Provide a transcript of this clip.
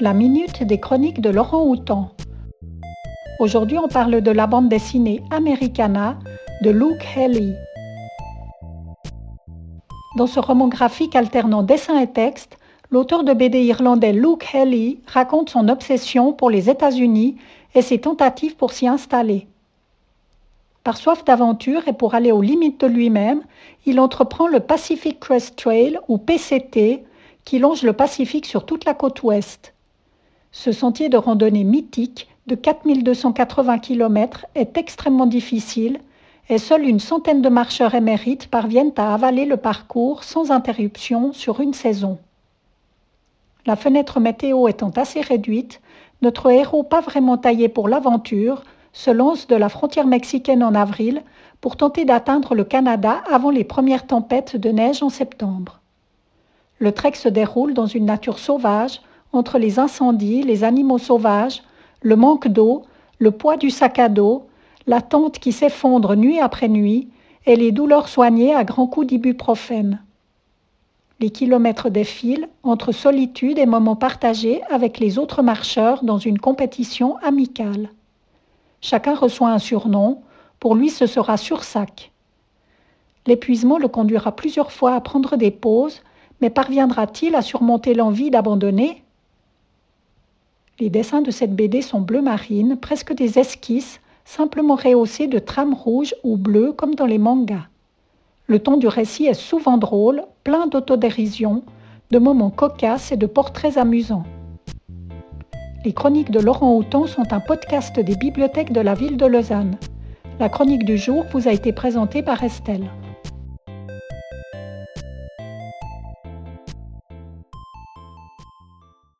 La minute des chroniques de Laurent Houtan. Aujourd'hui, on parle de la bande dessinée Americana de Luke Haley. Dans ce roman graphique alternant dessin et texte, l'auteur de BD irlandais Luke Haley raconte son obsession pour les États-Unis et ses tentatives pour s'y installer. Par soif d'aventure et pour aller aux limites de lui-même, il entreprend le Pacific Crest Trail ou PCT qui longe le Pacifique sur toute la côte ouest. Ce sentier de randonnée mythique de 4280 km est extrêmement difficile et seule une centaine de marcheurs émérites parviennent à avaler le parcours sans interruption sur une saison. La fenêtre météo étant assez réduite, notre héros pas vraiment taillé pour l'aventure se lance de la frontière mexicaine en avril pour tenter d'atteindre le Canada avant les premières tempêtes de neige en septembre. Le trek se déroule dans une nature sauvage, entre les incendies, les animaux sauvages, le manque d'eau, le poids du sac à dos, la tente qui s'effondre nuit après nuit et les douleurs soignées à grands coups d'ibuprofène. Les kilomètres défilent entre solitude et moments partagés avec les autres marcheurs dans une compétition amicale. Chacun reçoit un surnom. Pour lui, ce sera Sursac. L'épuisement le conduira plusieurs fois à prendre des pauses, mais parviendra-t-il à surmonter l'envie d'abandonner? Les dessins de cette BD sont bleu marine, presque des esquisses, simplement rehaussées de trames rouges ou bleues comme dans les mangas. Le ton du récit est souvent drôle, plein d'autodérision, de moments cocasses et de portraits amusants. Les chroniques de Laurent Houtan sont un podcast des bibliothèques de la ville de Lausanne. La chronique du jour vous a été présentée par Estelle.